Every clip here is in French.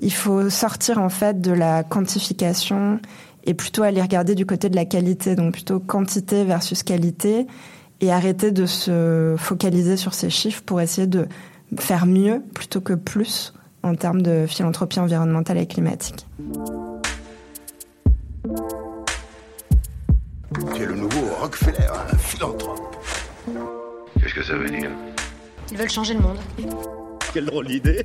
Il faut sortir en fait de la quantification et plutôt aller regarder du côté de la qualité, donc plutôt quantité versus qualité, et arrêter de se focaliser sur ces chiffres pour essayer de faire mieux plutôt que plus en termes de philanthropie environnementale et climatique. Tu es le nouveau Rockefeller, un philanthrope. Qu'est-ce que ça veut dire? Ils veulent changer le monde. Quelle drôle d'idée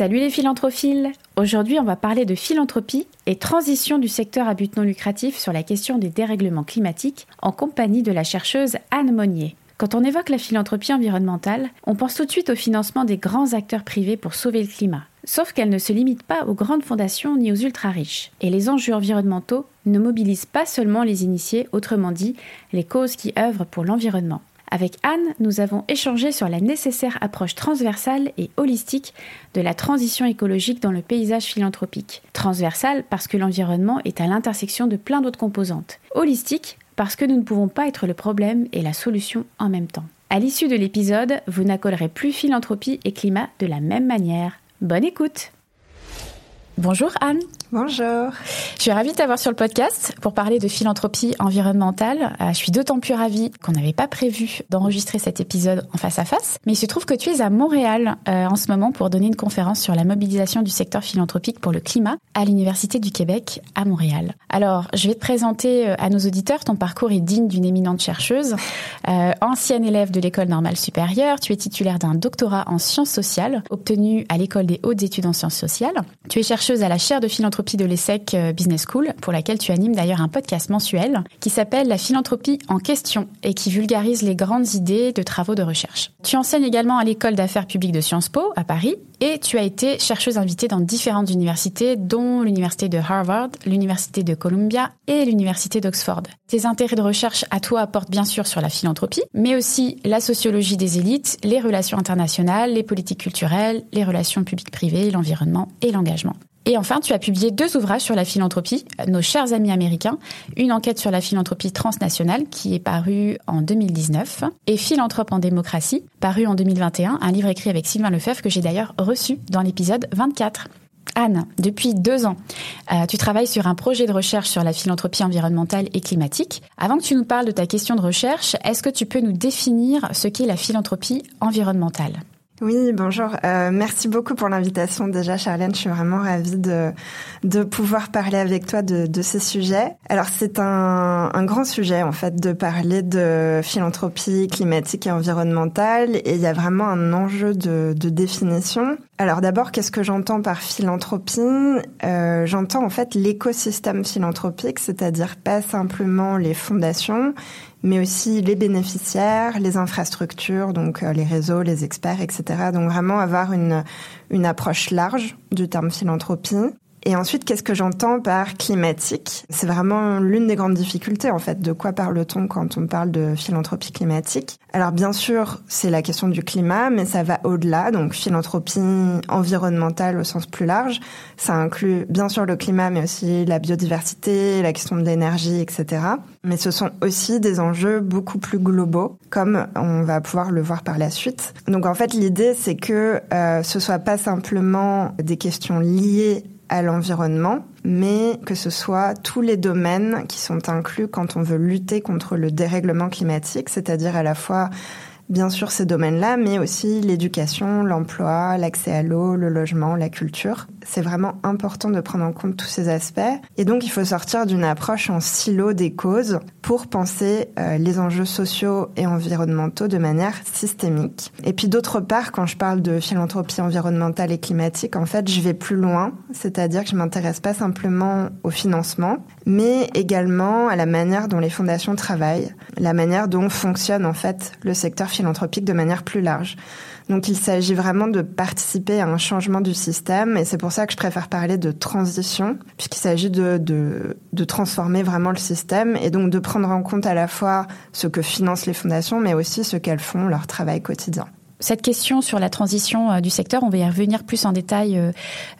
Salut les philanthrophiles Aujourd'hui, on va parler de philanthropie et transition du secteur à but non lucratif sur la question des dérèglements climatiques en compagnie de la chercheuse Anne Monnier. Quand on évoque la philanthropie environnementale, on pense tout de suite au financement des grands acteurs privés pour sauver le climat. Sauf qu'elle ne se limite pas aux grandes fondations ni aux ultra-riches. Et les enjeux environnementaux ne mobilisent pas seulement les initiés, autrement dit, les causes qui œuvrent pour l'environnement. Avec Anne, nous avons échangé sur la nécessaire approche transversale et holistique de la transition écologique dans le paysage philanthropique. Transversale parce que l'environnement est à l'intersection de plein d'autres composantes. Holistique parce que nous ne pouvons pas être le problème et la solution en même temps. À l'issue de l'épisode, vous n'accolerez plus philanthropie et climat de la même manière. Bonne écoute Bonjour Anne Bonjour. Je suis ravie de t'avoir sur le podcast pour parler de philanthropie environnementale. Euh, je suis d'autant plus ravie qu'on n'avait pas prévu d'enregistrer cet épisode en face à face, mais il se trouve que tu es à Montréal euh, en ce moment pour donner une conférence sur la mobilisation du secteur philanthropique pour le climat à l'Université du Québec à Montréal. Alors, je vais te présenter euh, à nos auditeurs. Ton parcours est digne d'une éminente chercheuse, euh, ancienne élève de l'école normale supérieure. Tu es titulaire d'un doctorat en sciences sociales obtenu à l'école des hautes études en sciences sociales. Tu es chercheuse à la chaire de philanthropie de l'ESSEC Business School, pour laquelle tu animes d'ailleurs un podcast mensuel qui s'appelle La philanthropie en question et qui vulgarise les grandes idées de travaux de recherche. Tu enseignes également à l'école d'affaires publiques de Sciences Po à Paris et tu as été chercheuse invitée dans différentes universités, dont l'université de Harvard, l'université de Columbia et l'université d'Oxford. Tes intérêts de recherche à toi portent bien sûr sur la philanthropie, mais aussi la sociologie des élites, les relations internationales, les politiques culturelles, les relations publiques-privées, l'environnement et l'engagement. Et enfin, tu as publié deux ouvrages sur la philanthropie, Nos chers amis américains, une enquête sur la philanthropie transnationale qui est parue en 2019, et Philanthrope en démocratie, paru en 2021, un livre écrit avec Sylvain Lefebvre que j'ai d'ailleurs reçu dans l'épisode 24. Anne, depuis deux ans, euh, tu travailles sur un projet de recherche sur la philanthropie environnementale et climatique. Avant que tu nous parles de ta question de recherche, est-ce que tu peux nous définir ce qu'est la philanthropie environnementale? Oui, bonjour. Euh, merci beaucoup pour l'invitation. Déjà, Charlène, je suis vraiment ravie de, de pouvoir parler avec toi de, de ces sujets. Alors, c'est un, un grand sujet, en fait, de parler de philanthropie climatique et environnementale. Et il y a vraiment un enjeu de, de définition. Alors d'abord, qu'est-ce que j'entends par philanthropie? Euh, J'entends en fait l'écosystème philanthropique, c'est-à-dire pas simplement les fondations, mais aussi les bénéficiaires, les infrastructures, donc euh, les réseaux, les experts, etc. Donc vraiment avoir une, une approche large du terme philanthropie. Et ensuite, qu'est-ce que j'entends par climatique? C'est vraiment l'une des grandes difficultés, en fait. De quoi parle-t-on quand on parle de philanthropie climatique? Alors, bien sûr, c'est la question du climat, mais ça va au-delà. Donc, philanthropie environnementale au sens plus large. Ça inclut, bien sûr, le climat, mais aussi la biodiversité, la question de l'énergie, etc. Mais ce sont aussi des enjeux beaucoup plus globaux, comme on va pouvoir le voir par la suite. Donc, en fait, l'idée, c'est que euh, ce soit pas simplement des questions liées à l'environnement, mais que ce soit tous les domaines qui sont inclus quand on veut lutter contre le dérèglement climatique, c'est-à-dire à la fois bien sûr ces domaines-là, mais aussi l'éducation, l'emploi, l'accès à l'eau, le logement, la culture. C'est vraiment important de prendre en compte tous ces aspects. Et donc, il faut sortir d'une approche en silo des causes pour penser euh, les enjeux sociaux et environnementaux de manière systémique. Et puis, d'autre part, quand je parle de philanthropie environnementale et climatique, en fait, je vais plus loin. C'est-à-dire que je m'intéresse pas simplement au financement, mais également à la manière dont les fondations travaillent, la manière dont fonctionne, en fait, le secteur philanthropique de manière plus large. Donc il s'agit vraiment de participer à un changement du système et c'est pour ça que je préfère parler de transition puisqu'il s'agit de, de, de, transformer vraiment le système et donc de prendre en compte à la fois ce que financent les fondations mais aussi ce qu'elles font, leur travail quotidien cette question sur la transition euh, du secteur, on va y revenir plus en détail euh,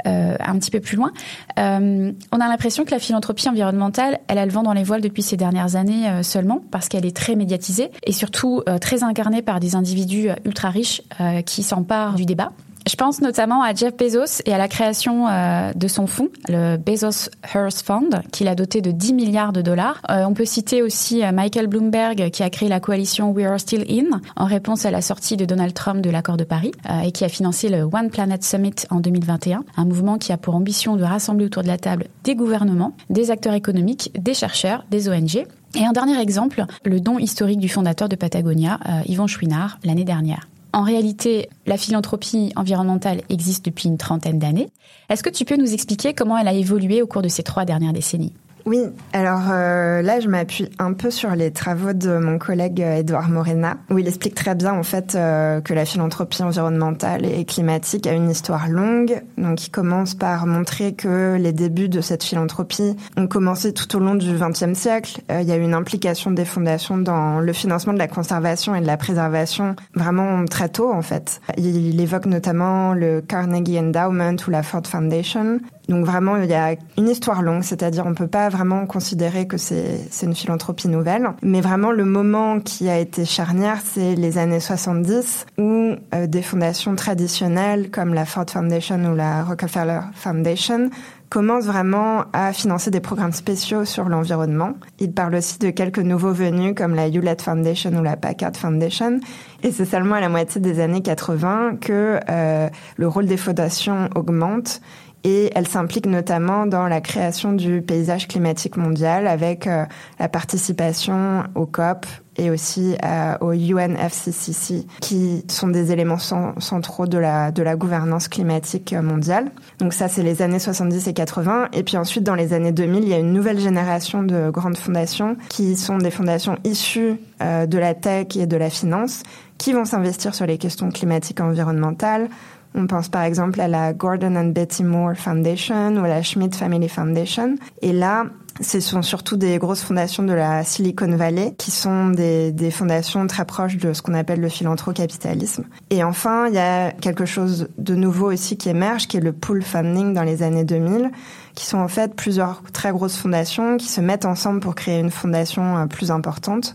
euh, un petit peu plus loin. on a l'impression que la philanthropie environnementale, elle a le vent dans les voiles depuis ces dernières années seulement, parce qu'elle est très médiatisée et surtout très incarnée par des individus ultra riches qui s'emparent du débat. Je pense notamment à Jeff Bezos et à la création euh, de son fonds, le Bezos Earth Fund, qu'il a doté de 10 milliards de dollars. Euh, on peut citer aussi euh, Michael Bloomberg, qui a créé la coalition We Are Still In, en réponse à la sortie de Donald Trump de l'accord de Paris, et qui a financé le One Planet Summit en 2021, un mouvement qui a pour ambition de rassembler autour de la table des gouvernements, des acteurs économiques, des chercheurs, des ONG. Et un dernier exemple, le don historique du fondateur de Patagonia, Yvon Chouinard, l'année dernière. En réalité, la philanthropie environnementale existe depuis une trentaine d'années. Est-ce que tu peux nous expliquer comment elle a évolué au cours de ces trois dernières décennies? Oui, alors euh, là, je m'appuie un peu sur les travaux de mon collègue Edouard euh, Morena, où il explique très bien en fait euh, que la philanthropie environnementale et climatique a une histoire longue. Donc, il commence par montrer que les débuts de cette philanthropie ont commencé tout au long du XXe siècle. il y a eu une implication des fondations dans le financement de la conservation et de la préservation vraiment très tôt en fait. Il, évoque notamment le Carnegie Endowment ou la Ford Foundation. Donc vraiment, il y a une histoire longue, c'est-à-dire on peut pas vraiment considérer que c'est une philanthropie nouvelle, mais vraiment le moment qui a été charnière, c'est les années 70 où euh, des fondations traditionnelles comme la Ford Foundation ou la Rockefeller Foundation commencent vraiment à financer des programmes spéciaux sur l'environnement. Il parle aussi de quelques nouveaux venus comme la Hewlett Foundation ou la Packard Foundation. Et c'est seulement à la moitié des années 80 que euh, le rôle des fondations augmente et elle s'implique notamment dans la création du paysage climatique mondial avec euh, la participation au COP et aussi euh, au UNFCCC qui sont des éléments centraux de la, gouvernance climatique mondiale. Donc ça, c'est les années 70 et 80. Et puis ensuite, dans les années 2000, il y a une nouvelle génération de grandes fondations qui sont des fondations issues euh, de la tech et de la finance qui vont s'investir sur les questions climatiques et environnementales, on pense par exemple à la Gordon and Betty Moore Foundation ou à la Schmidt Family Foundation. Et là, ce sont surtout des grosses fondations de la Silicon Valley qui sont des, des fondations très proches de ce qu'on appelle le philanthrocapitalisme. Et enfin, il y a quelque chose de nouveau aussi qui émerge, qui est le pool funding dans les années 2000, qui sont en fait plusieurs très grosses fondations qui se mettent ensemble pour créer une fondation euh, plus importante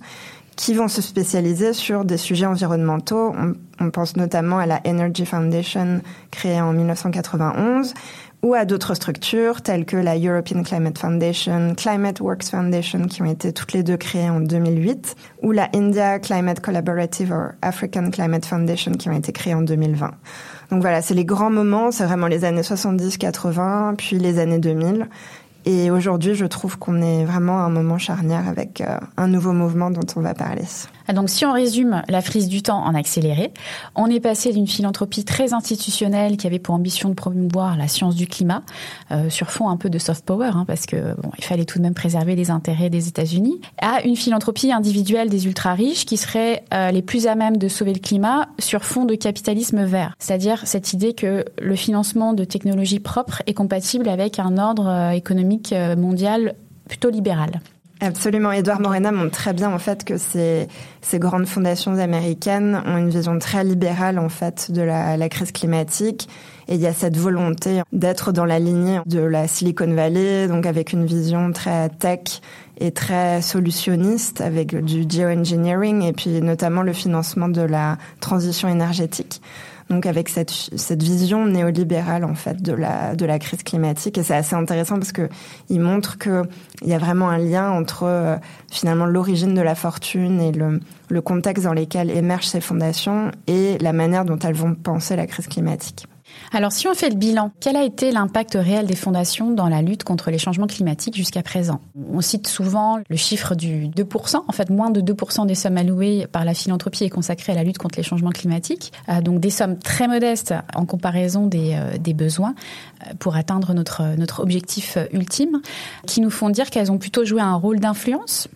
qui vont se spécialiser sur des sujets environnementaux. On, pense notamment à la Energy Foundation créée en 1991 ou à d'autres structures telles que la European Climate Foundation, Climate Works Foundation qui ont été toutes les deux créées en 2008 ou la India Climate Collaborative or African Climate Foundation qui ont été créées en 2020. Donc voilà, c'est les grands moments, c'est vraiment les années 70-80 puis les années 2000 et aujourd'hui, je trouve qu'on est vraiment à un moment charnière avec euh, un nouveau mouvement dont on va parler. Donc si on résume la frise du temps en accéléré, on est passé d'une philanthropie très institutionnelle qui avait pour ambition de promouvoir la science du climat, euh, sur fond un peu de soft power, hein, parce que bon, il fallait tout de même préserver les intérêts des États-Unis, à une philanthropie individuelle des ultra riches qui seraient euh, les plus à même de sauver le climat sur fond de capitalisme vert, c'est-à-dire cette idée que le financement de technologies propres est compatible avec un ordre euh, économique mondial plutôt libéral. Absolument. Edouard Morena montre très bien en fait que ces, ces grandes fondations américaines ont une vision très libérale en fait de la, la crise climatique et il y a cette volonté d'être dans la lignée de la Silicon Valley, donc avec une vision très tech et très solutionniste avec du geoengineering et puis notamment le financement de la transition énergétique. Donc avec cette, cette vision néolibérale en fait de la, de la crise climatique. Et c'est assez intéressant parce que il montre qu'il y a vraiment un lien entre euh, finalement l'origine de la fortune et le, le contexte dans lequel émergent ces fondations et la manière dont elles vont penser la crise climatique. Alors si on fait le bilan, quel a été l'impact réel des fondations dans la lutte contre les changements climatiques jusqu'à présent? On cite souvent le chiffre du 2%. En fait, moins de 2% des sommes allouées par la philanthropie est consacrée à la lutte contre les changements climatiques. Euh, donc des sommes très modestes en comparaison des, euh, besoins euh, pour atteindre notre objectif ultime, qui nous font dire qu'elles ont plutôt joué un rôle d'influence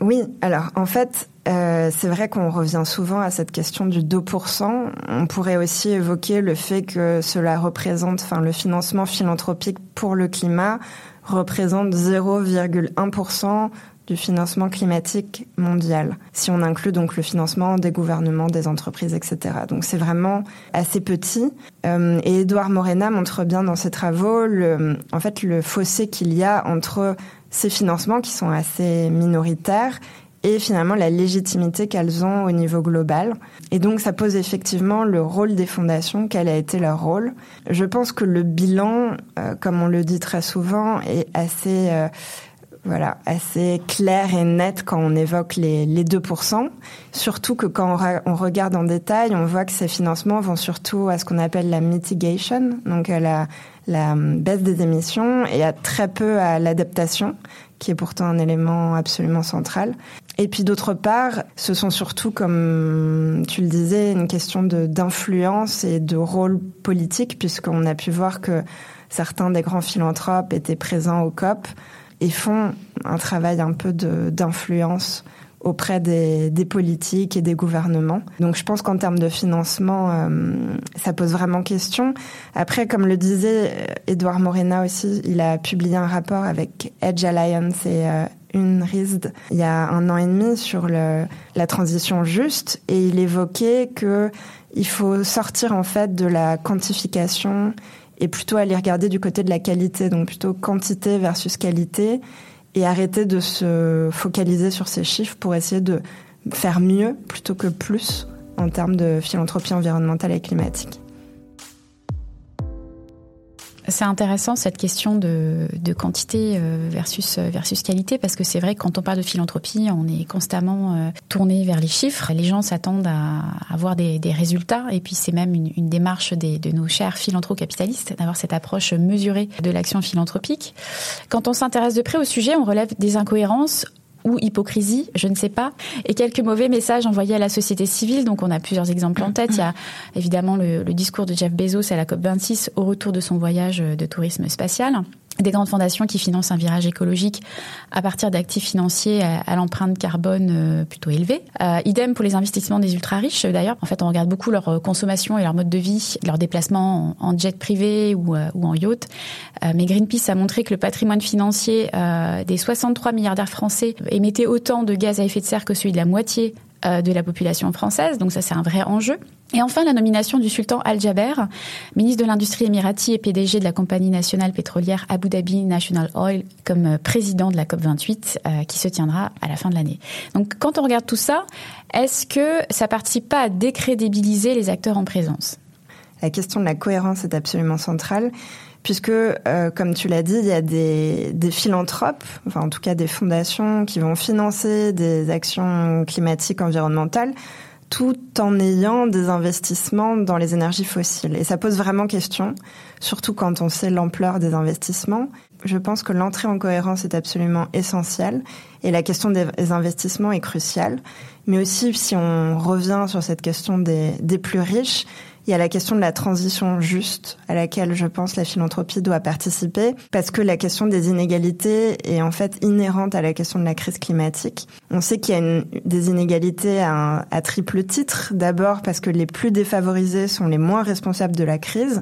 oui, alors en fait, euh, c'est vrai qu'on revient souvent à cette question du 2%. On pourrait aussi évoquer le fait que cela représente, enfin le financement philanthropique pour le climat représente 0,1% du financement climatique mondial, si on inclut donc le financement des gouvernements, des entreprises, etc. Donc c'est vraiment assez petit. Euh, et Edouard Morena montre bien dans ses travaux, le, en fait, le fossé qu'il y a entre ces financements qui sont assez minoritaires et finalement la légitimité qu'elles ont au niveau global. Et donc ça pose effectivement le rôle des fondations, quel a été leur rôle. Je pense que le bilan, euh, comme on le dit très souvent, est assez... Euh, voilà, assez clair et net quand on évoque les, les 2%. Surtout que quand on, regarde en détail, on voit que ces financements vont surtout à ce qu'on appelle la mitigation, donc à la, la baisse des émissions et à très peu à l'adaptation, qui est pourtant un élément absolument central. Et puis d'autre part, ce sont surtout, comme tu le disais, une question d'influence et de rôle politique, puisqu'on a pu voir que certains des grands philanthropes étaient présents au COP et font un travail un peu d'influence auprès des, des, politiques et des gouvernements. Donc je pense qu'en termes de financement, euh, ça pose vraiment question. Après, comme le disait Edouard Morena aussi, il a publié un rapport avec Edge Alliance et euh, une RISD il y a un an et demi sur le, la transition juste et il évoquait que il faut sortir en fait de la quantification et plutôt aller regarder du côté de la qualité, donc plutôt quantité versus qualité et arrêter de se focaliser sur ces chiffres pour essayer de faire mieux plutôt que plus en termes de philanthropie environnementale et climatique. C'est intéressant cette question de, quantité euh, versus versus qualité parce que c'est vrai que quand on parle de philanthropie, on est constamment euh, tourné vers les chiffres. Les gens s'attendent à avoir des, résultats et puis c'est même une, démarche de nos chers philanthrocapitalistes d'avoir cette approche mesurée de l'action philanthropique. Quand on s'intéresse de près au sujet, on relève des incohérences ou hypocrisie, je ne sais pas, et quelques mauvais messages envoyés à la société civile. Donc on a plusieurs exemples en tête. Il y a évidemment le, le discours de Jeff Bezos à la COP26 au retour de son voyage de tourisme spatial des grandes fondations qui financent un virage écologique à partir d'actifs financiers à, l'empreinte carbone euh, plutôt élevée. Euh, idem pour les investissements des ultra riches. D'ailleurs, en fait, on regarde beaucoup leur euh, consommation et leur mode de vie, leurs déplacements en, jet privé ou, ou en yacht. mais Greenpeace a montré que le patrimoine financier des 63 milliardaires français émettait autant de gaz à effet de serre que celui de la moitié de la population française. Donc ça, c'est un vrai enjeu. Et enfin, la nomination du sultan Al-Jaber, ministre de l'Industrie émirati et PDG de la compagnie nationale pétrolière Abu Dhabi National Oil, comme euh, président de la COP28 euh, qui se tiendra à la fin de l'année. Donc, quand on regarde tout ça, est-ce que ça participe pas à décrédibiliser les acteurs en présence? La question de la cohérence est absolument centrale puisque, euh, comme tu l'as dit, il y a des, des, philanthropes, enfin en tout cas des fondations qui vont financer des actions climatiques environnementales tout en ayant des investissements dans les énergies fossiles. Et ça pose vraiment question, surtout quand on sait l'ampleur des investissements. Je pense que l'entrée en cohérence est absolument essentielle et la question des investissements est cruciale. Mais aussi, si on revient sur cette question des, des plus riches, il y a la question de la transition juste à laquelle je pense la philanthropie doit participer parce que la question des inégalités est en fait inhérente à la question de la crise climatique. On sait qu'il y a une, des inégalités à, à triple titre. D'abord parce que les plus défavorisés sont les moins responsables de la crise.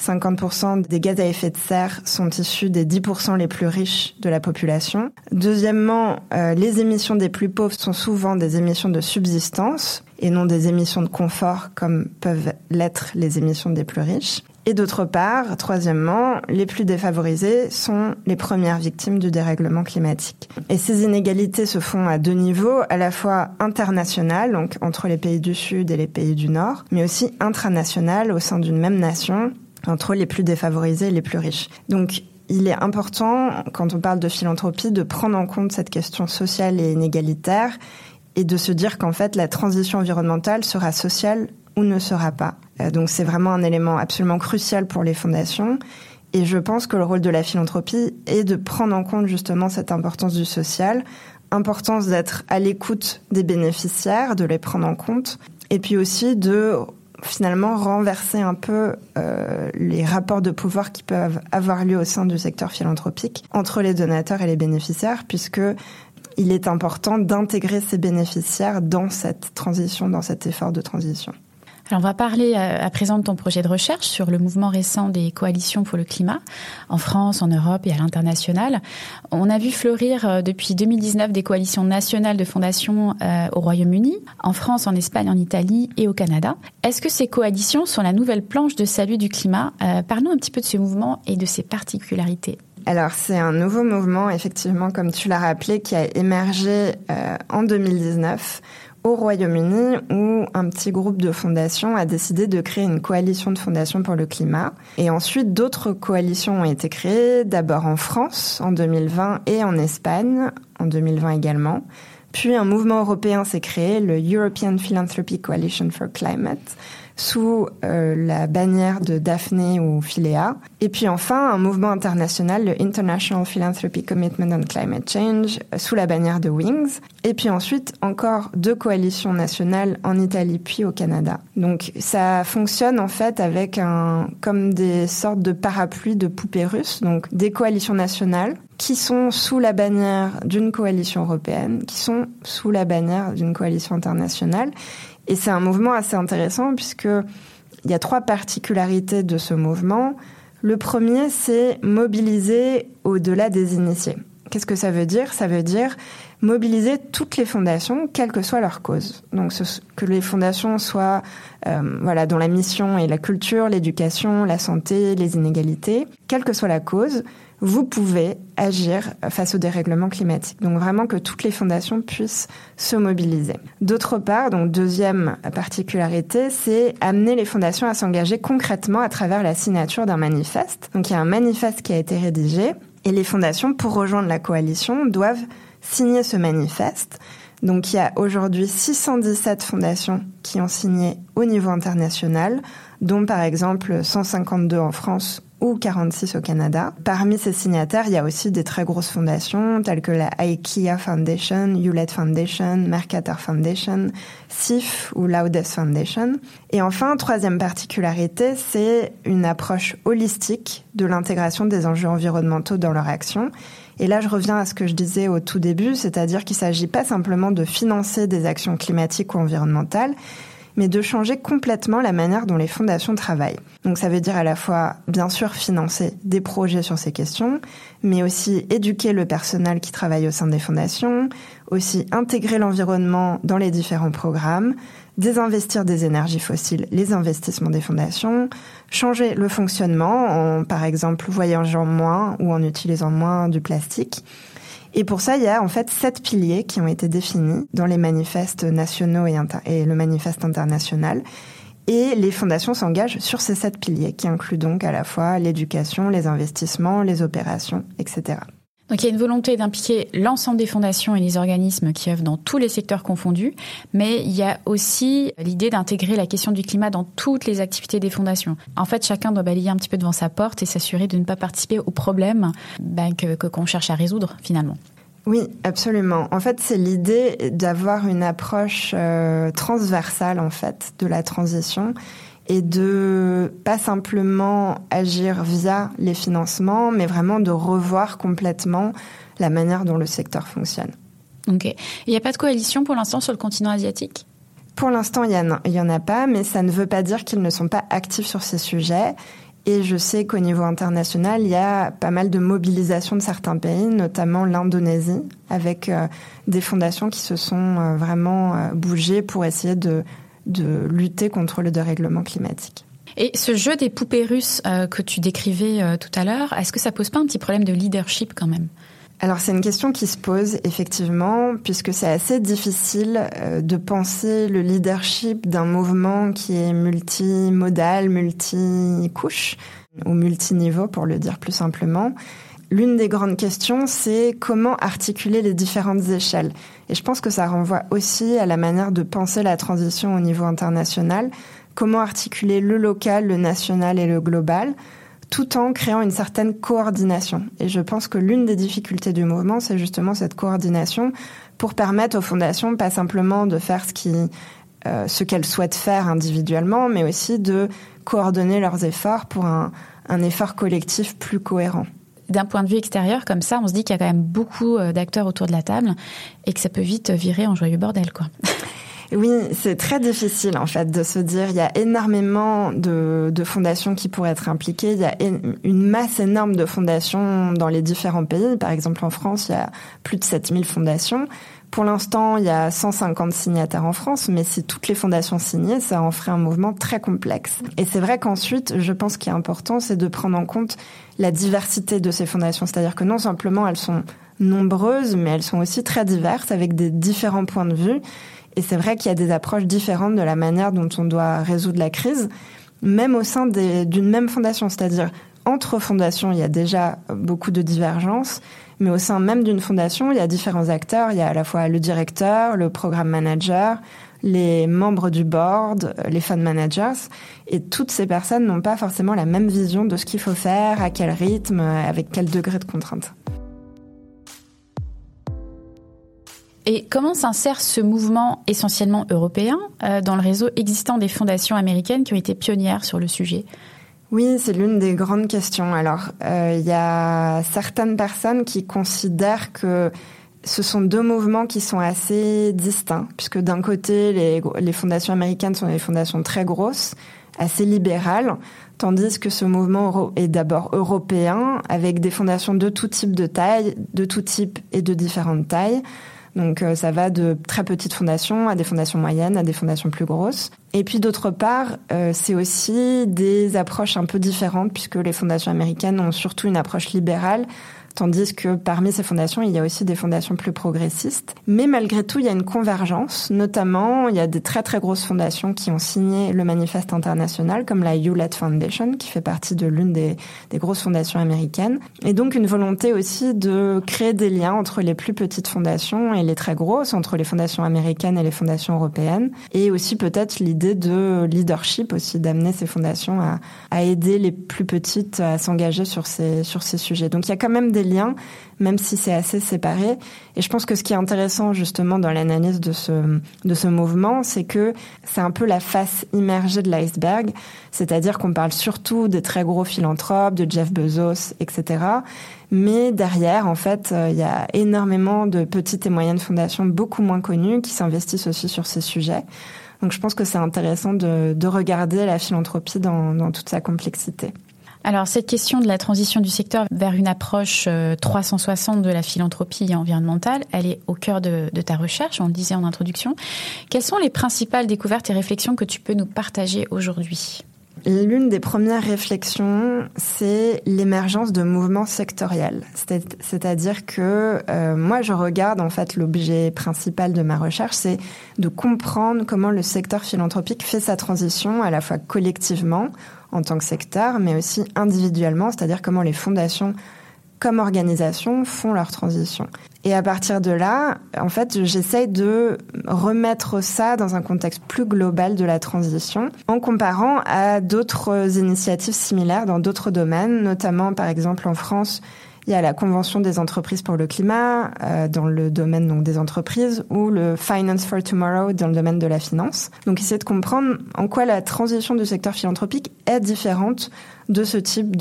50% des gaz à effet de serre sont issus des 10% les plus riches de la population. Deuxièmement, euh, les émissions des plus pauvres sont souvent des émissions de subsistance. Et non des émissions de confort comme peuvent l'être les émissions des plus riches. Et d'autre part, troisièmement, les plus défavorisés sont les premières victimes du dérèglement climatique. Et ces inégalités se font à deux niveaux, à la fois international, donc entre les pays du Sud et les pays du Nord, mais aussi intranational au sein d'une même nation, entre les plus défavorisés et les plus riches. Donc, il est important, quand on parle de philanthropie, de prendre en compte cette question sociale et inégalitaire et de se dire qu'en fait, la transition environnementale sera sociale ou ne sera pas. Euh, donc c'est vraiment un élément absolument crucial pour les fondations. Et je pense que le rôle de la philanthropie est de prendre en compte justement cette importance du social, importance d'être à l'écoute des bénéficiaires, de les prendre en compte, et puis aussi de finalement renverser un peu euh, les rapports de pouvoir qui peuvent avoir lieu au sein du secteur philanthropique entre les donateurs et les bénéficiaires, puisque il est important d'intégrer ces bénéficiaires dans cette transition, dans cet effort de transition. Alors on va parler euh, à présent de ton projet de recherche sur le mouvement récent des coalitions pour le climat en France, en Europe et à l'international. On a vu fleurir euh, depuis 2019 des coalitions nationales de fondations euh, au Royaume-Uni, en France, en Espagne, en Italie et au Canada. Est-ce que ces coalitions sont la nouvelle planche de salut du climat Parlons un petit peu de ce mouvement et de ses particularités. Alors c'est un nouveau mouvement, effectivement, comme tu l'as rappelé, qui a émergé en 2019 au Royaume-Uni où un petit groupe de fondations a décidé de créer une coalition de fondations pour le climat. Et ensuite, d'autres coalitions ont été créées, d'abord en France en 2020 et en Espagne en 2020 également. Puis un mouvement européen s'est créé, le European Philanthropy Coalition for Climate, sous euh, la bannière de Daphné ou Philea. Et puis enfin, un mouvement international, le International Philanthropy Commitment on Climate Change, sous la bannière de Wings. Et puis ensuite, encore deux coalitions nationales en Italie puis au Canada. Donc ça fonctionne en fait avec un, comme des sortes de parapluies de poupées russes, donc des coalitions nationales qui sont sous la bannière d'une coalition européenne, qui sont sous la bannière d'une coalition internationale et c'est un mouvement assez intéressant puisque il y a trois particularités de ce mouvement. Le premier, c'est mobiliser au-delà des initiés. Qu'est-ce que ça veut dire? Ça veut dire mobiliser toutes les fondations, quelle que soit leur cause. Donc que les fondations soient euh, voilà dont la mission est la culture, l'éducation, la santé, les inégalités, quelle que soit la cause, vous pouvez agir face au dérèglement climatique. Donc vraiment que toutes les fondations puissent se mobiliser. D'autre part, donc deuxième particularité, c'est amener les fondations à s'engager concrètement à travers la signature d'un manifeste. Donc il y a un manifeste qui a été rédigé et les fondations, pour rejoindre la coalition, doivent signer ce manifeste. Donc il y a aujourd'hui 617 fondations qui ont signé au niveau international, dont par exemple 152 en France ou 46 au Canada. Parmi ces signataires, il y a aussi des très grosses fondations telles que la IKEA Foundation, Hewlett Foundation, Mercator Foundation, SIF ou Loudest Foundation. Et enfin, troisième particularité, c'est une approche holistique de l'intégration des enjeux environnementaux dans leur action. Et là, je reviens à ce que je disais au tout début, c'est-à-dire qu'il ne s'agit pas simplement de financer des actions climatiques ou environnementales, mais de changer complètement la manière dont les fondations travaillent. Donc ça veut dire à la fois, bien sûr, financer des projets sur ces questions, mais aussi éduquer le personnel qui travaille au sein des fondations, aussi intégrer l'environnement dans les différents programmes, désinvestir des énergies fossiles, les investissements des fondations, changer le fonctionnement en, par exemple, voyageant moins ou en utilisant moins du plastique, et pour ça, il y a en fait sept piliers qui ont été définis dans les manifestes nationaux et, et le manifeste international. Et les fondations s'engagent sur ces sept piliers qui incluent donc à la fois l'éducation, les investissements, les opérations, etc. Donc il y a une volonté d'impliquer l'ensemble des fondations et les organismes qui œuvrent dans tous les secteurs confondus, mais il y a aussi l'idée d'intégrer la question du climat dans toutes les activités des fondations. En fait, chacun doit balayer un petit peu devant sa porte et s'assurer de ne pas participer aux problèmes ben, que qu'on cherche à résoudre finalement. Oui, absolument. En fait, c'est l'idée d'avoir une approche euh, transversale en fait de la transition et de pas simplement agir via les financements, mais vraiment de revoir complètement la manière dont le secteur fonctionne. Ok. Il n'y a pas de coalition pour l'instant sur le continent asiatique? Pour l'instant, il n'y en, a pas, mais ça ne veut pas dire qu'ils ne sont pas actifs sur ces sujets. Et je sais qu'au niveau international, il y a pas mal de mobilisation de certains pays, notamment l'Indonésie, avec euh, des fondations qui se sont euh, vraiment euh, bougées pour essayer de, de lutter contre le dérèglement climatique. Et ce jeu des poupées russes que tu décrivais tout à l'heure, est-ce que ça pose pas un petit problème de leadership quand même? Alors c'est une question qui se pose effectivement, puisque c'est assez difficile euh, de penser le leadership d'un mouvement qui est multimodal, multicouche, ou multiniveau pour le dire plus simplement. L'une des grandes questions, c'est comment articuler les différentes échelles. Et je pense que ça renvoie aussi à la manière de penser la transition au niveau international. Comment articuler le local, le national et le global tout en créant une certaine coordination. Et je pense que l'une des difficultés du mouvement, c'est justement cette coordination pour permettre aux fondations pas simplement de faire ce qui euh, ce qu'elles souhaitent faire individuellement, mais aussi de coordonner leurs efforts pour un, un effort collectif plus cohérent d'un point de vue extérieur, comme ça, on se dit qu'il y a quand même beaucoup euh, d'acteurs autour de la table et que ça peut vite virer en joyeux bordel, quoi. Oui, c'est très difficile en fait de se dire il y a énormément de, de, fondations qui pourraient être impliquées. Il y a une masse énorme de fondations dans les différents pays. Par exemple, en France, il y a plus de 7000 fondations. Pour l'instant, il y a 150 signataires en France, mais si toutes les fondations signées, ça en ferait un mouvement très complexe. Et c'est vrai qu'ensuite, je pense qu'il est important, c'est de prendre en compte la diversité de ces fondations. C'est-à-dire que non simplement elles sont nombreuses, mais elles sont aussi très diverses avec des différents points de vue. Et c'est vrai qu'il y a des approches différentes de la manière dont on doit résoudre la crise, même au sein d'une même fondation. C'est-à-dire, entre fondations, il y a déjà beaucoup de divergences, mais au sein même d'une fondation, il y a différents acteurs. Il y a à la fois le directeur, le programme manager, les membres du board, les fund managers, et toutes ces personnes n'ont pas forcément la même vision de ce qu'il faut faire, à quel rythme, avec quel degré de contrainte. Et comment s'insère ce mouvement essentiellement européen euh, dans le réseau existant des fondations américaines qui ont été pionnières sur le sujet? Oui, c'est l'une des grandes questions. Alors, euh, il y a certaines personnes qui considèrent que ce sont deux mouvements qui sont assez distincts, puisque d'un côté, les, les, fondations américaines sont des fondations très grosses, assez libérales, tandis que ce mouvement est d'abord européen, avec des fondations de tout type de taille, de tout type et de différentes tailles. Donc euh, ça va de très petites fondations à des fondations moyennes, à des fondations plus grosses. Et puis d'autre part, euh, c'est aussi des approches un peu différentes puisque les fondations américaines ont surtout une approche libérale tandis que parmi ces fondations, il y a aussi des fondations plus progressistes. Mais malgré tout, il y a une convergence, notamment il y a des très très grosses fondations qui ont signé le manifeste international, comme la Hewlett Foundation, qui fait partie de l'une des, des grosses fondations américaines, et donc une volonté aussi de créer des liens entre les plus petites fondations et les très grosses, entre les fondations américaines et les fondations européennes, et aussi peut-être l'idée de leadership aussi, d'amener ces fondations à, aider les plus petites à s'engager sur ces, sur ces sujets. Donc il y a quand même des même si c'est assez séparé. Et je pense que ce qui est intéressant justement dans l'analyse de ce, de ce mouvement, c'est que c'est un peu la face immergée de l'iceberg, c'est-à-dire qu'on parle surtout des très gros philanthropes, de Jeff Bezos, etc. Mais derrière, en fait, euh, il y a énormément de petites et moyennes fondations beaucoup moins connues qui s'investissent aussi sur ces sujets. Donc je pense que c'est intéressant de, de, regarder la philanthropie dans, dans toute sa complexité. Alors cette question de la transition du secteur vers une approche 360 euh, de la philanthropie environnementale, elle est au cœur de, ta recherche, on le disait en introduction. Quelles sont les principales découvertes et réflexions que tu peux nous partager aujourd'hui? L'une des premières réflexions, c'est l'émergence de mouvements sectoriels. C'est-à-dire que euh, moi, je regarde en fait l'objet principal de ma recherche, c'est de comprendre comment le secteur philanthropique fait sa transition à la fois collectivement en tant que secteur, mais aussi individuellement, c'est-à-dire comment les fondations comme organisation font leur transition. Et à partir de là, en fait, j'essaye de remettre ça dans un contexte plus global de la transition en comparant à d'autres initiatives similaires dans d'autres domaines, notamment par exemple en France, il y a la Convention des entreprises pour le climat euh, dans le domaine donc des entreprises ou le Finance for Tomorrow dans le domaine de la finance. Donc essayer de comprendre en quoi la transition du secteur philanthropique est différente de ce type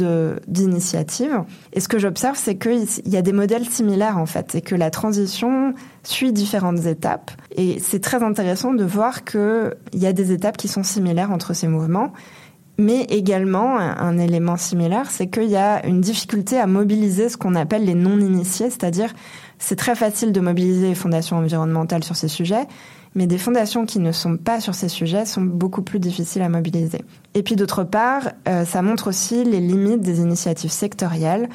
d'initiative. Et ce que j'observe, c'est qu'il y a des modèles similaires en fait, et que la transition suit différentes étapes. Et c'est très intéressant de voir qu'il y a des étapes qui sont similaires entre ces mouvements Mais également, un élément similaire, c'est qu'il y a une difficulté à mobiliser ce qu'on appelle les non-initiés, c'est-à-dire c'est très facile de mobiliser les fondations environnementales sur ces sujets, mais des fondations qui ne sont pas sur ces sujets sont beaucoup plus difficiles à mobiliser. Et puis d'autre part, euh, ça montre aussi les limites des initiatives sectorielles,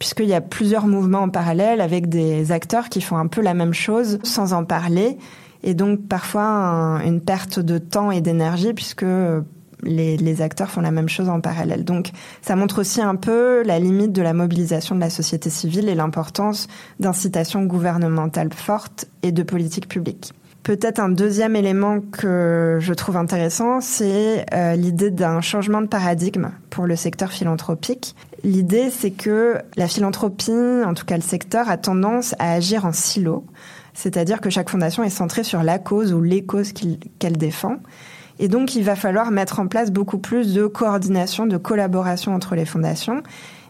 puisqu'il y a plusieurs mouvements en parallèle avec des acteurs qui font un peu la même chose sans en parler, et donc parfois une perte de temps et d'énergie, puisque les, acteurs font la même chose en parallèle. Donc ça montre aussi un peu la limite de la mobilisation de la société civile et l'importance d'incitations gouvernementales fortes et de politiques publiques. Peut-être un deuxième élément que je trouve intéressant, c'est euh, l'idée d'un changement de paradigme pour le secteur philanthropique. L'idée, c'est que la philanthropie, en tout cas le secteur, a tendance à agir en silo, c'est-à-dire que chaque fondation est centrée sur la cause ou les causes qu'elle défend. Et donc, il va falloir mettre en place beaucoup plus de coordination, de collaboration entre les fondations,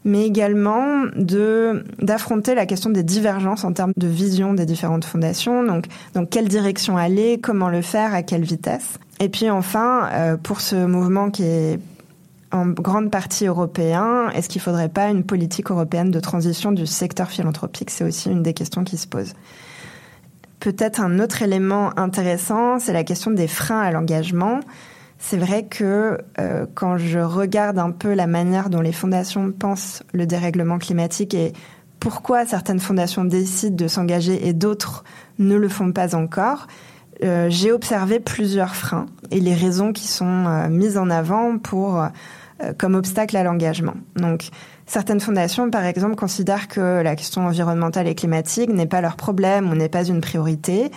mais également de d'affronter la question des divergences en termes de vision des différentes fondations. Donc, dans quelle direction aller, comment le faire, à quelle vitesse. Et puis enfin, euh, pour ce mouvement qui est en grande partie européen, est-ce qu'il ne faudrait pas une politique européenne de transition du secteur philanthropique? C'est aussi une des questions qui se posent. Peut-être un autre élément intéressant, c'est la question des freins à l'engagement. C'est vrai que euh, quand je regarde un peu la manière dont les fondations pensent le dérèglement climatique et pourquoi certaines fondations décident de s'engager et d'autres ne le font pas encore, euh, j'ai observé plusieurs freins et les raisons qui sont euh, mises en avant pour comme obstacle à l'engagement. Donc Certaines fondations, par exemple, considèrent que la question environnementale et climatique n'est pas leur problème ou n'est pas une priorité.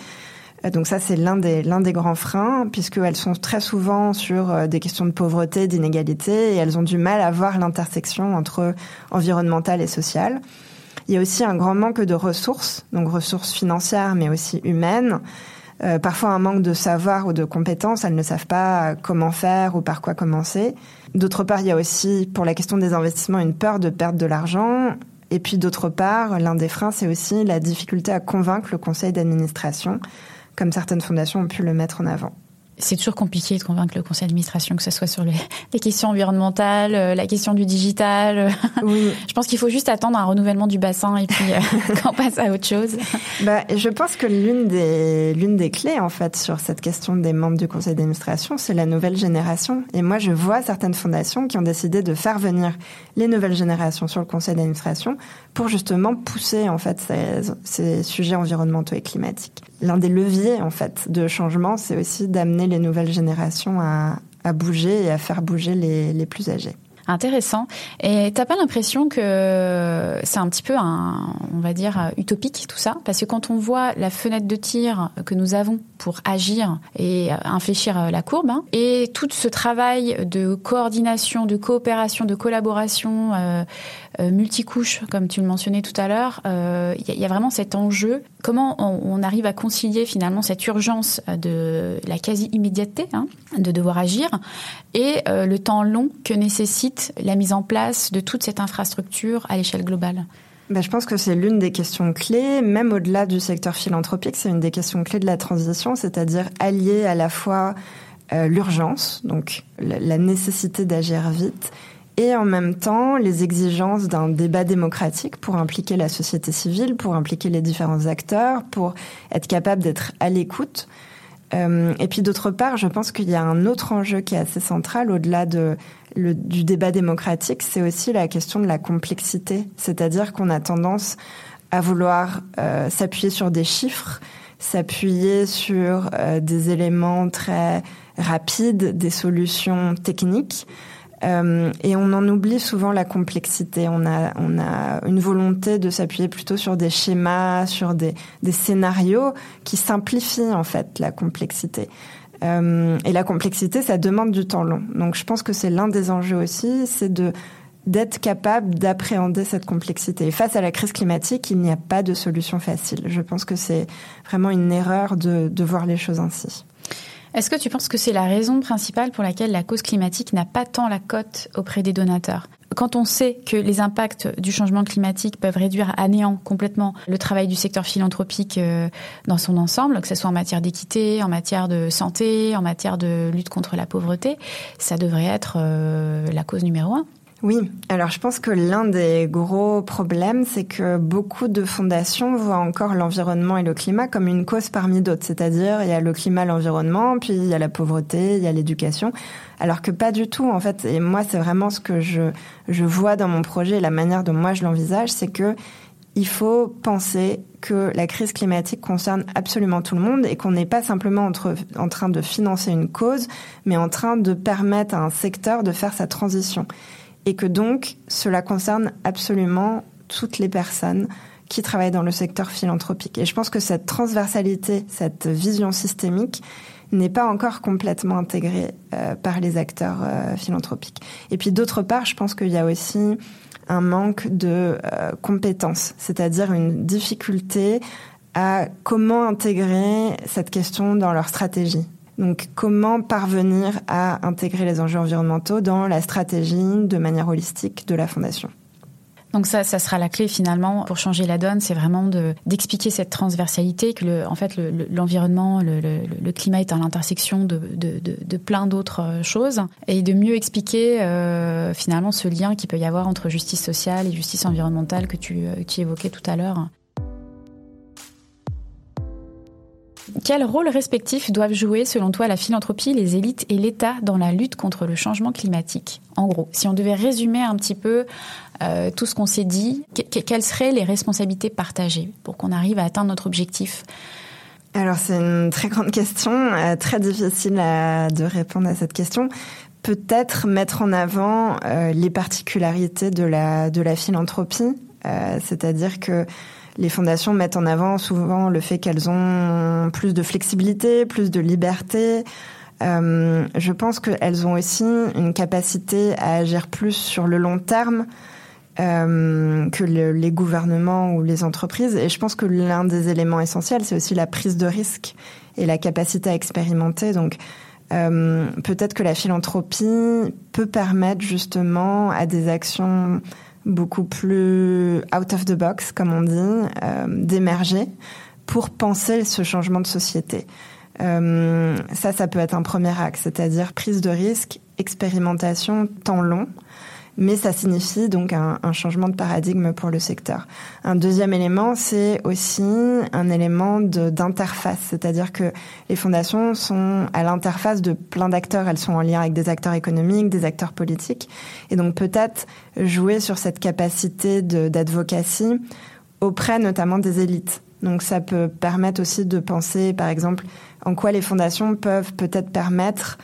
Euh, donc ça, c'est l'un des, l'un des grands freins, puisqu'elles sont très souvent sur euh, des questions de pauvreté, d'inégalité, et elles ont du mal à voir l'intersection entre environnementale et sociale. Il y a aussi un grand manque de ressources, donc ressources financières, mais aussi humaines. Euh, parfois un manque de savoir ou de compétences, elles ne savent pas comment faire ou par quoi commencer. D'autre part, il y a aussi, pour la question des investissements, une peur de perdre de l'argent. Et puis d'autre part, l'un des freins, c'est aussi la difficulté à convaincre le conseil d'administration, comme certaines fondations ont pu le mettre en avant c'est toujours compliqué de convaincre le conseil d'administration, que ce soit sur les, les, questions environnementales, euh, la question du digital. Oui. je pense qu'il faut juste attendre un renouvellement du bassin et puis euh, qu'on passe à autre chose. Bah, je pense que l'une des, l'une des clés, en fait, sur cette question des membres du conseil d'administration, c'est la nouvelle génération. Et moi, je vois certaines fondations qui ont décidé de faire venir les nouvelles générations sur le conseil d'administration pour justement pousser, en ces, sujets environnementaux et climatiques. L'un des leviers, en fait, de changement, c'est aussi d'amener les nouvelles générations à, bouger et à faire bouger les plus âgés. Intéressant. Et t'as pas l'impression que c'est un petit peu un, on va dire, utopique tout ça? Parce que quand on voit la fenêtre de tir que nous avons pour agir et infléchir la courbe, hein, et tout ce travail de coordination, de coopération, de collaboration euh, euh, multicouche, comme tu le mentionnais tout à l'heure, il euh, y, a vraiment cet enjeu. Comment on, arrive à concilier finalement cette urgence de la quasi-immédiateté, hein, de devoir agir, et le temps long que nécessite la mise en place de toute cette infrastructure à l'échelle globale ben, je pense que c'est l'une des questions clés, même au-delà du secteur philanthropique, c'est une des questions clés de la transition, c'est-à-dire allier à la fois euh, l'urgence, donc la nécessité d'agir vite, et en même temps les exigences d'un débat démocratique pour impliquer la société civile, pour impliquer les différents acteurs, pour être capable d'être à l'écoute. Euh, et puis d'autre part, je pense qu'il y a un autre enjeu qui est assez central au-delà de, du débat démocratique, c'est aussi la question de la complexité. C'est-à-dire qu'on a tendance à vouloir euh, s'appuyer sur des chiffres, s'appuyer sur euh, des éléments très rapides, des solutions techniques. Euh, et on en oublie souvent la complexité. On a, une volonté de s'appuyer plutôt sur des schémas, sur des, scénarios qui simplifient en fait la complexité. Euh, et la complexité, ça demande du temps long. Donc je pense que c'est l'un des enjeux aussi, c'est d'être capable d'appréhender cette complexité. Et face à la crise climatique, il n'y a pas de solution facile. Je pense que c'est vraiment une erreur de voir les choses ainsi. Est-ce que tu penses que c'est la raison principale pour laquelle la cause climatique n'a pas tant la cote auprès des donateurs? Quand on sait que les impacts du changement climatique peuvent réduire à néant complètement le travail du secteur philanthropique euh, dans son ensemble, que ce soit en matière d'équité, en matière de santé, en matière de lutte contre la pauvreté, ça devrait être euh, la cause numéro un. Oui, alors je pense que l'un des gros problèmes, c'est que beaucoup de fondations voient encore l'environnement et le climat comme une cause parmi d'autres. C'est-à-dire, il y a le climat, l'environnement, puis il y a la pauvreté, il y a l'éducation. Alors que pas du tout, en fait. Et moi, c'est vraiment ce que je, je vois dans mon projet, la manière dont moi je l'envisage, c'est que il faut penser que la crise climatique concerne absolument tout le monde et qu'on n'est pas simplement entre, en train de financer une cause, mais en train de permettre à un secteur de faire sa transition et que donc cela concerne absolument toutes les personnes qui travaillent dans le secteur philanthropique. Et je pense que cette transversalité, cette vision systémique n'est pas encore complètement intégrée euh, par les acteurs euh, philanthropiques. Et puis d'autre part, je pense qu'il y a aussi un manque de euh, compétences, c'est-à-dire une difficulté à comment intégrer cette question dans leur stratégie. Donc comment parvenir à intégrer les enjeux environnementaux dans la stratégie de manière holistique de la Fondation? Donc ça, ça sera la clé finalement pour changer la donne, c'est vraiment de d'expliquer cette transversalité que le, en fait l'environnement, le, climat est à l'intersection de, plein d'autres euh, choses et de mieux expliquer euh, finalement ce lien qu'il peut y avoir entre justice sociale et justice environnementale que tu, euh, tu évoquais tout à l'heure. Quel rôle respectif doivent jouer, selon toi, la philanthropie, les élites et l'État dans la lutte contre le changement climatique? En gros, si on devait résumer un petit peu euh, tout ce qu'on s'est dit, quelles seraient les responsabilités partagées pour qu'on arrive à atteindre notre objectif? Alors c'est une très grande question, euh, très difficile de répondre à cette question. Peut-être mettre en avant euh, les particularités de la de la philanthropie, c'est-à-dire que les fondations mettent en avant souvent le fait qu'elles ont plus de flexibilité, plus de liberté. Euh, je pense qu'elles ont aussi une capacité à agir plus sur le long terme euh, que le, les gouvernements ou les entreprises. Et je pense que l'un des éléments essentiels, c'est aussi la prise de risque et la capacité à expérimenter. Donc, euh, peut-être que la philanthropie peut permettre justement à des actions beaucoup plus out of the box, comme on dit, euh, d'émerger pour penser ce changement de société. Euh, ça, ça peut être un premier axe, c'est-à-dire prise de risque, expérimentation, temps long mais ça signifie donc un, changement de paradigme pour le secteur. Un deuxième élément, c'est aussi un élément d'interface, c'est-à-dire que les fondations sont à l'interface de plein d'acteurs, elles sont en lien avec des acteurs économiques, des acteurs politiques, et donc peut-être jouer sur cette capacité d'advocacy auprès notamment des élites. Donc ça peut permettre aussi de penser, par exemple, en quoi les fondations peuvent peut-être permettre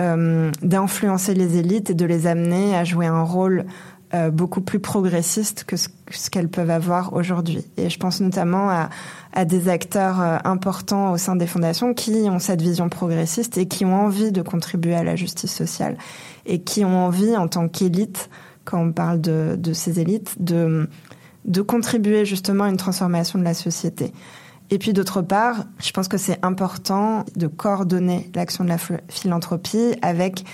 euh, d'influencer les élites et de les amener à jouer un rôle euh, beaucoup plus progressiste que ce, qu'elles peuvent avoir aujourd'hui. Et je pense notamment à, des acteurs euh, importants au sein des fondations qui ont cette vision progressiste et qui ont envie de contribuer à la justice sociale et qui ont envie, en tant qu'élite, quand on parle de, ces élites, de contribuer justement à une transformation de la société. Et puis d'autre part, je pense que c'est important de coordonner l'action de la philanthropie avec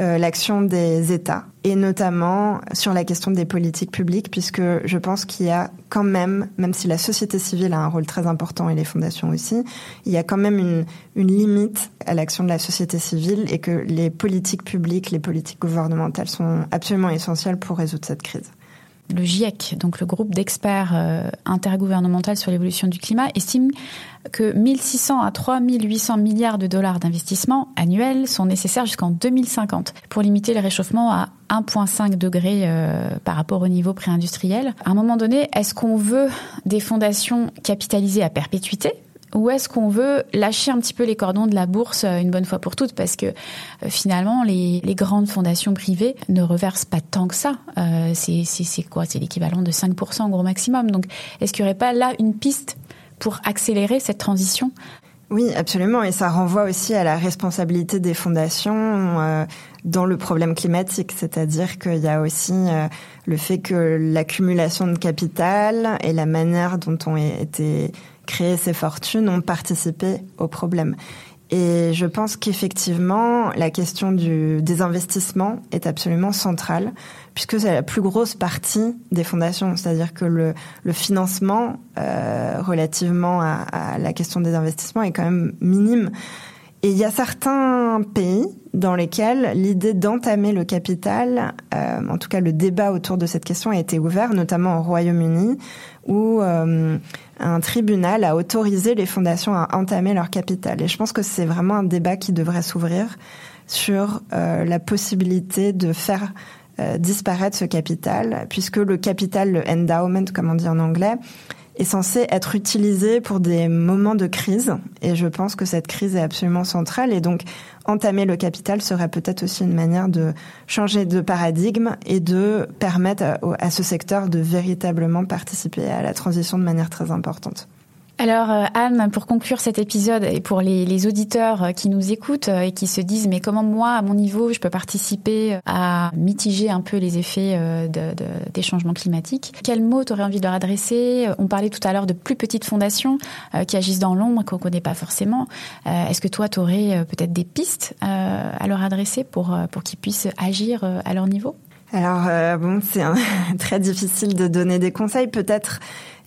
euh, l'action des États et notamment sur la question des politiques publiques puisque je pense qu'il y a quand même, même si la société civile a un rôle très important et les fondations aussi, il y a quand même une, une limite à l'action de la société civile et que les politiques publiques, les politiques gouvernementales sont absolument essentielles pour résoudre cette crise le GIEC, donc le groupe d'experts euh, intergouvernemental sur l'évolution du climat, estime que 1600 à 3800 milliards de dollars d'investissement annuels sont nécessaires jusqu'en 2050 pour limiter le réchauffement à 1,5 degré euh, par rapport au niveau préindustriel. À un moment donné, est-ce qu'on veut des fondations capitalisées à perpétuité? Ou est-ce qu'on veut lâcher un petit peu les cordons de la bourse euh, une bonne fois pour toutes Parce que euh, finalement, les, grandes fondations privées ne reversent pas tant que ça. Euh, c'est quoi? C'est l'équivalent de 5% en gros maximum. Donc, est-ce qu'il n'y aurait pas là une piste pour accélérer cette transition? Oui, absolument. Et ça renvoie aussi à la responsabilité des fondations euh, dans le problème climatique. C'est-à-dire qu'il y a aussi le fait que l'accumulation de capital et la manière dont ont été créer ces fortunes ont participé au problème. Et je pense qu'effectivement, la question du, des investissements est absolument centrale, puisque c'est la plus grosse partie des fondations. C'est-à-dire que le, le financement euh, relativement à, à, la question des investissements est quand même minime. Et il y a certains pays dans lesquels l'idée d'entamer le capital, euh, en tout cas le débat autour de cette question a été ouvert, notamment au Royaume-Uni, où euh, un tribunal a autorisé les fondations à entamer leur capital. Et je pense que c'est vraiment un débat qui devrait s'ouvrir sur euh, la possibilité de faire euh, disparaître ce capital, puisque le capital, le endowment, comme on dit en anglais, est censé être utilisé pour des moments de crise. Et je pense que cette crise est absolument centrale. Et donc, entamer le capital serait peut-être aussi une manière de changer de paradigme et de permettre à, à ce secteur de véritablement participer à la transition de manière très importante. Alors euh, Anne, pour conclure cet épisode et pour les, auditeurs euh, qui nous écoutent euh, et qui se disent mais comment moi à mon niveau je peux participer à mitiger un peu les effets de, de, des changements climatiques, quel mot tu aurais envie de leur adresser? On parlait tout à l'heure de plus petites fondations qui agissent dans l'ombre qu'on connaît pas forcément. Est-ce que toi tu aurais peut-être des pistes à leur adresser pour pour qu'ils puissent agir à leur niveau? Alors bon c'est très difficile de donner des conseils. Peut-être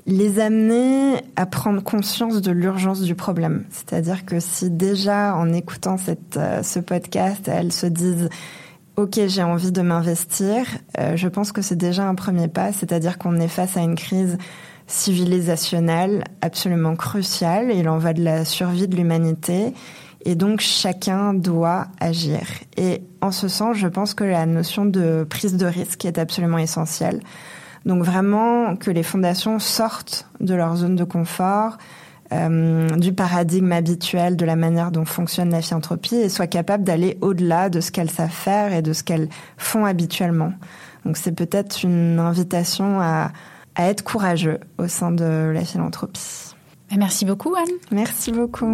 les amener à prendre conscience de l'urgence du problème. C'est-à-dire que si déjà en écoutant cette, euh, ce podcast, elles se disent OK, j'ai envie de m'investir, euh, je pense que c'est déjà un premier pas, c'est-à-dire qu'on est face à une crise civilisationnelle absolument cruciale, il en va de la survie de l'humanité et donc chacun doit agir. Et en ce sens, je pense que la notion de prise de risque est absolument essentielle. Donc vraiment que les fondations sortent de leur zone de confort, euh, du paradigme habituel de la manière dont fonctionne la philanthropie et soient capables d'aller au-delà de ce qu'elles savent faire et de ce qu'elles font habituellement. Donc c'est peut-être une invitation à, à être courageux au sein de la philanthropie. Merci beaucoup Anne. Merci beaucoup.